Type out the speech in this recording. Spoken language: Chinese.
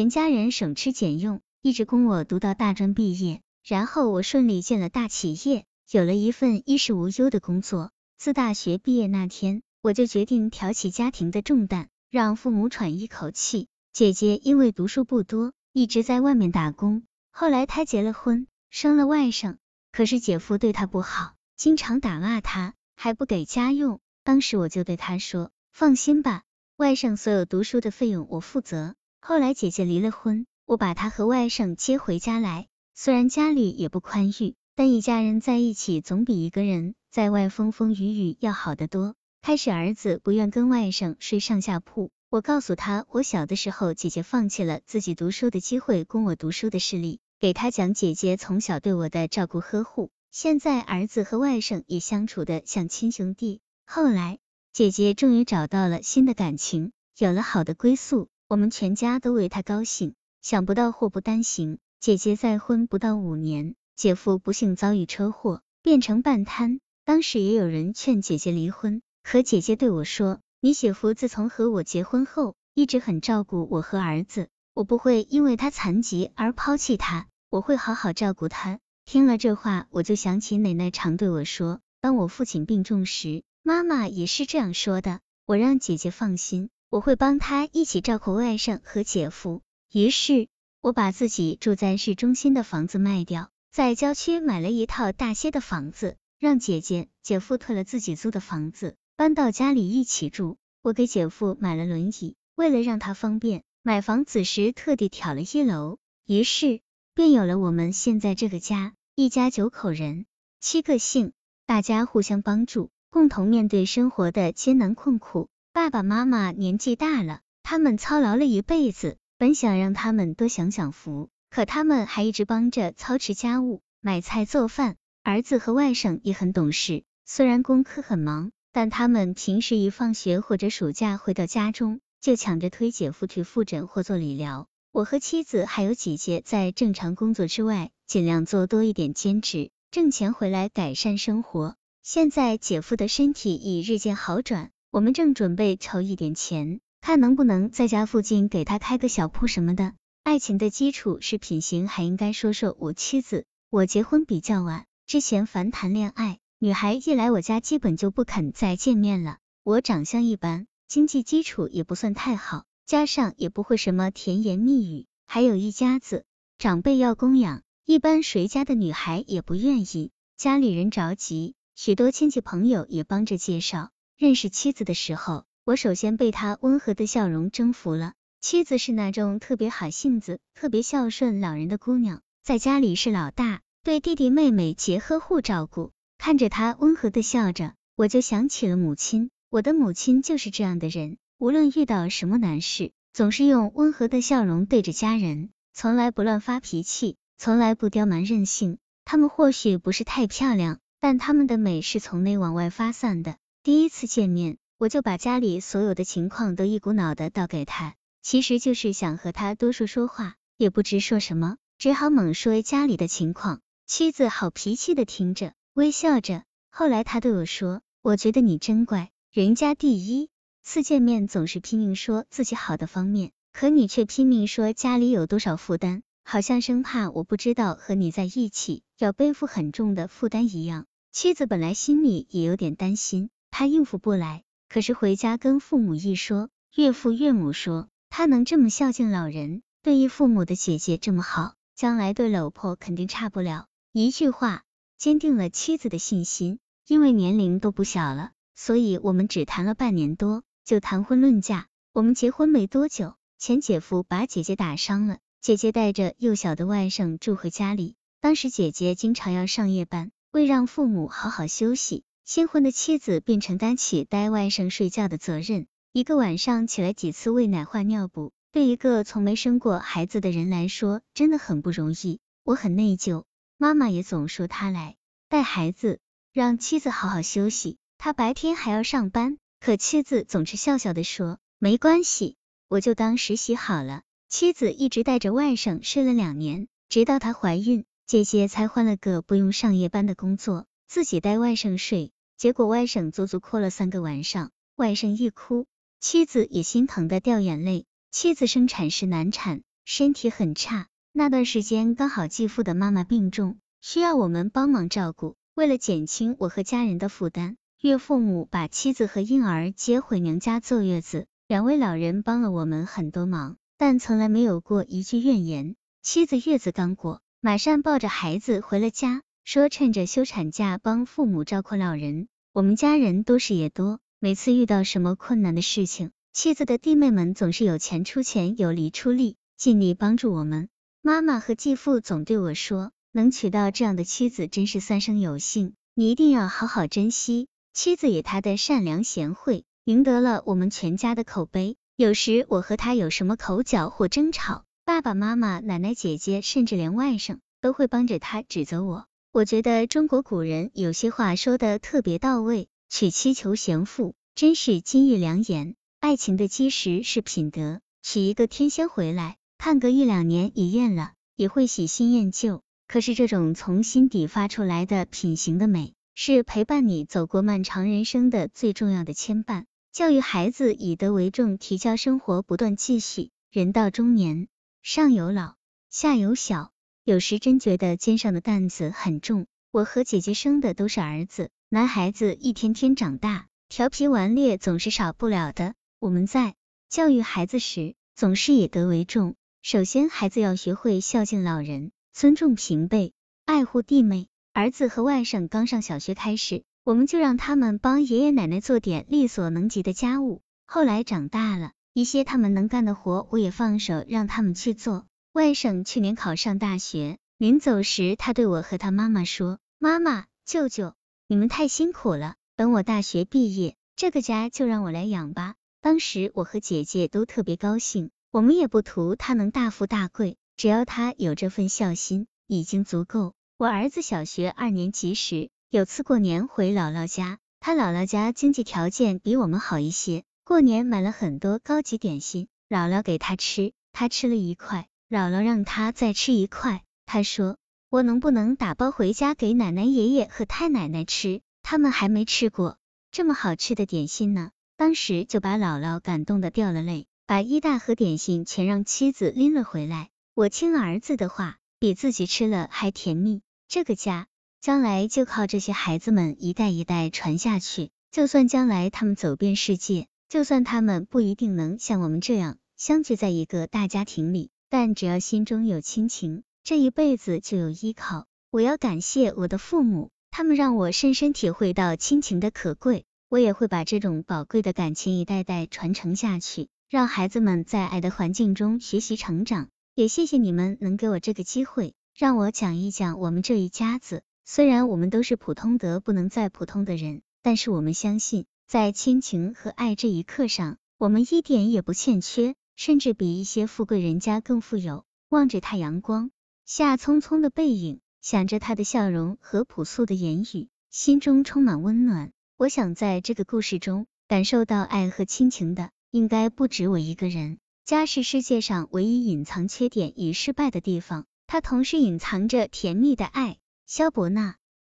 全家人省吃俭用，一直供我读到大专毕业，然后我顺利进了大企业，有了一份衣食无忧的工作。自大学毕业那天，我就决定挑起家庭的重担，让父母喘一口气。姐姐因为读书不多，一直在外面打工。后来她结了婚，生了外甥，可是姐夫对她不好，经常打骂她，还不给家用。当时我就对她说：“放心吧，外甥所有读书的费用我负责。”后来姐姐离了婚，我把她和外甥接回家来。虽然家里也不宽裕，但一家人在一起总比一个人。在外风风雨雨要好得多。开始儿子不愿跟外甥睡上下铺，我告诉他，我小的时候姐姐放弃了自己读书的机会供我读书的事例，给他讲姐姐从小对我的照顾呵护。现在儿子和外甥也相处的像亲兄弟。后来姐姐终于找到了新的感情，有了好的归宿，我们全家都为他高兴。想不到祸不单行，姐姐再婚不到五年，姐夫不幸遭遇车祸，变成半瘫。当时也有人劝姐姐离婚，可姐姐对我说：“你姐夫自从和我结婚后，一直很照顾我和儿子，我不会因为他残疾而抛弃他，我会好好照顾他。”听了这话，我就想起奶奶常对我说：“当我父亲病重时，妈妈也是这样说的。”我让姐姐放心，我会帮他一起照顾外甥和姐夫。于是，我把自己住在市中心的房子卖掉，在郊区买了一套大些的房子。让姐姐、姐夫退了自己租的房子，搬到家里一起住。我给姐夫买了轮椅，为了让他方便，买房子时特地挑了一楼。于是便有了我们现在这个家，一家九口人，七个姓，大家互相帮助，共同面对生活的艰难困苦。爸爸妈妈年纪大了，他们操劳了一辈子，本想让他们多享享福，可他们还一直帮着操持家务，买菜做饭。儿子和外甥也很懂事，虽然功课很忙，但他们平时一放学或者暑假回到家中，就抢着推姐夫去复诊或做理疗。我和妻子还有姐姐在正常工作之外，尽量做多一点兼职，挣钱回来改善生活。现在姐夫的身体已日渐好转，我们正准备筹一点钱，看能不能在家附近给他开个小铺什么的。爱情的基础是品行，还应该说说我妻子。我结婚比较晚。之前凡谈恋爱，女孩一来我家，基本就不肯再见面了。我长相一般，经济基础也不算太好，加上也不会什么甜言蜜语，还有一家子长辈要供养，一般谁家的女孩也不愿意。家里人着急，许多亲戚朋友也帮着介绍。认识妻子的时候，我首先被她温和的笑容征服了。妻子是那种特别好性子、特别孝顺老人的姑娘，在家里是老大。对弟弟妹妹皆呵护照顾，看着他温和的笑着，我就想起了母亲。我的母亲就是这样的人，无论遇到什么难事，总是用温和的笑容对着家人，从来不乱发脾气，从来不刁蛮任性。她们或许不是太漂亮，但她们的美是从内往外发散的。第一次见面，我就把家里所有的情况都一股脑的倒给他，其实就是想和他多说说话，也不知说什么，只好猛说家里的情况。妻子好脾气的听着，微笑着。后来他对我说：“我觉得你真乖，人家第一次见面总是拼命说自己好的方面，可你却拼命说家里有多少负担，好像生怕我不知道和你在一起要背负很重的负担一样。”妻子本来心里也有点担心，他应付不来。可是回家跟父母一说，岳父岳母说他能这么孝敬老人，对于父母的姐姐这么好，将来对老婆肯定差不了。一句话坚定了妻子的信心，因为年龄都不小了，所以我们只谈了半年多就谈婚论嫁。我们结婚没多久，前姐夫把姐姐打伤了，姐姐带着幼小的外甥住回家里。当时姐姐经常要上夜班，为让父母好好休息，新婚的妻子便承担起带外甥睡觉的责任，一个晚上起来几次喂奶换尿布，对一个从没生过孩子的人来说，真的很不容易。我很内疚。妈妈也总说他来带孩子，让妻子好好休息。他白天还要上班，可妻子总是笑笑的说没关系，我就当实习好了。妻子一直带着外甥睡了两年，直到她怀孕，姐姐才换了个不用上夜班的工作，自己带外甥睡。结果外甥足足哭了三个晚上，外甥一哭，妻子也心疼的掉眼泪。妻子生产时难产，身体很差。那段时间刚好继父的妈妈病重，需要我们帮忙照顾。为了减轻我和家人的负担，岳父母把妻子和婴儿接回娘家坐月子。两位老人帮了我们很多忙，但从来没有过一句怨言。妻子月子刚过，马上抱着孩子回了家，说趁着休产假帮父母照顾老人。我们家人都事业多，每次遇到什么困难的事情，妻子的弟妹们总是有钱出钱，有力出力，尽力帮助我们。妈妈和继父总对我说，能娶到这样的妻子真是三生有幸，你一定要好好珍惜。妻子也她的善良贤惠，赢得了我们全家的口碑。有时我和她有什么口角或争吵，爸爸妈妈、奶奶、姐姐，甚至连外甥都会帮着她指责我。我觉得中国古人有些话说的特别到位，娶妻求贤妇，真是金玉良言。爱情的基石是品德，娶一个天仙回来，看个一两年也厌了，也会喜新厌旧。可是这种从心底发出来的品行的美，是陪伴你走过漫长人生的最重要的牵绊。教育孩子以德为重，提交生活不断继续。人到中年，上有老，下有小。有时真觉得肩上的担子很重。我和姐姐生的都是儿子，男孩子一天天长大，调皮顽劣总是少不了的。我们在教育孩子时，总是以德为重。首先，孩子要学会孝敬老人，尊重平辈，爱护弟妹。儿子和外甥刚上小学开始，我们就让他们帮爷爷奶奶做点力所能及的家务。后来长大了，一些他们能干的活，我也放手让他们去做。外甥去年考上大学，临走时，他对我和他妈妈说：“妈妈、舅舅，你们太辛苦了，等我大学毕业，这个家就让我来养吧。”当时我和姐姐都特别高兴，我们也不图他能大富大贵，只要他有这份孝心，已经足够。我儿子小学二年级时，有次过年回姥姥家，他姥姥家经济条件比我们好一些，过年买了很多高级点心，姥姥给他吃，他吃了一块。姥姥让他再吃一块，他说：“我能不能打包回家给奶奶、爷爷和太奶奶吃？他们还没吃过这么好吃的点心呢。”当时就把姥姥感动的掉了泪，把一大盒点心全让妻子拎了回来。我亲儿子的话，比自己吃了还甜蜜。这个家将来就靠这些孩子们一代一代传下去。就算将来他们走遍世界，就算他们不一定能像我们这样相聚在一个大家庭里。但只要心中有亲情，这一辈子就有依靠。我要感谢我的父母，他们让我深深体会到亲情的可贵。我也会把这种宝贵的感情一代代传承下去，让孩子们在爱的环境中学习成长。也谢谢你们能给我这个机会，让我讲一讲我们这一家子。虽然我们都是普通得不能再普通的人，但是我们相信，在亲情和爱这一课上，我们一点也不欠缺。甚至比一些富贵人家更富有。望着他阳光下匆匆的背影，想着他的笑容和朴素的言语，心中充满温暖。我想在这个故事中感受到爱和亲情的，应该不止我一个人。家是世界上唯一隐藏缺点与失败的地方，它同时隐藏着甜蜜的爱。萧伯纳。